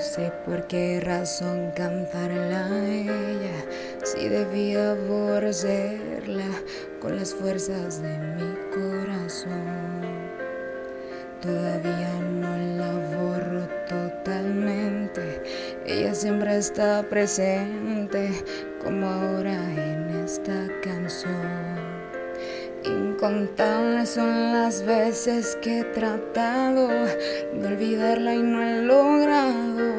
sé por qué razón cantarla a ella, si debía aborrecerla con las fuerzas de mi corazón. Todavía no la borro totalmente, ella siempre está presente como ahora en esta canción. Incontables son las veces que he tratado de olvidarla y no he logrado.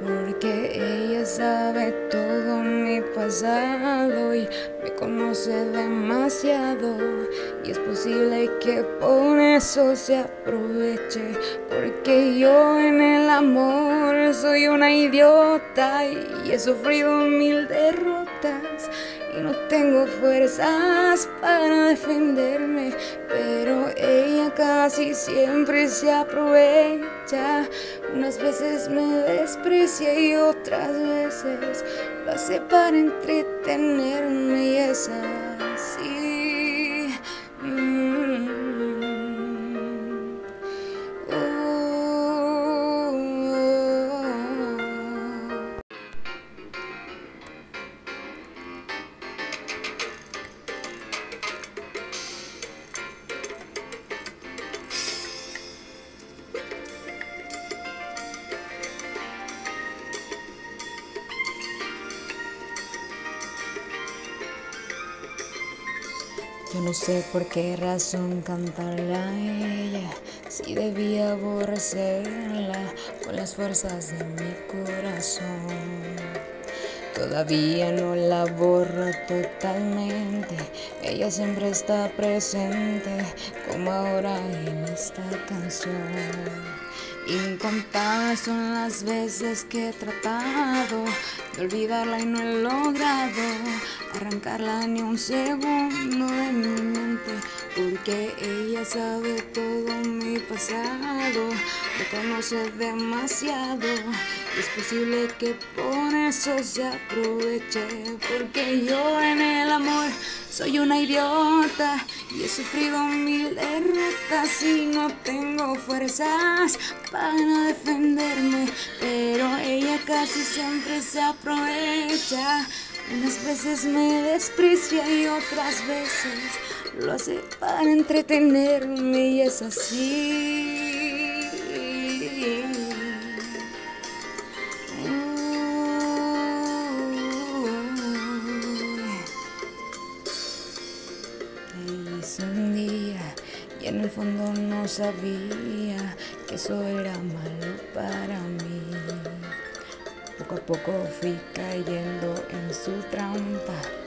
Porque ella sabe todo mi pasado y me conoce demasiado. Y es posible que por eso se aproveche. Porque yo en el amor una idiota y he sufrido mil derrotas y no tengo fuerzas para defenderme, pero ella casi siempre se aprovecha. Unas veces me desprecia y otras veces hace para entretenerme y es Yo no sé por qué razón cantarle a ella, si debía aborrecerla con las fuerzas de mi corazón. Todavía no la borro totalmente, ella siempre está presente como ahora en esta canción. Incontables son las veces que he tratado de olvidarla y no he logrado arrancarla ni un segundo de mi mente, porque ella sabe todo mi pasado, me conoce demasiado. y Es posible que por eso se aproveche, porque yo en el amor soy una idiota y he sufrido mil derrotas y no tengo fuerzas para defenderme, pero ella casi siempre se aprovecha. Unas veces me desprecia y otras veces lo hace para entretenerme y es así. Hice un día y en el fondo no sabía que eso era malo para mí. Poco a poco fui cayendo en su trampa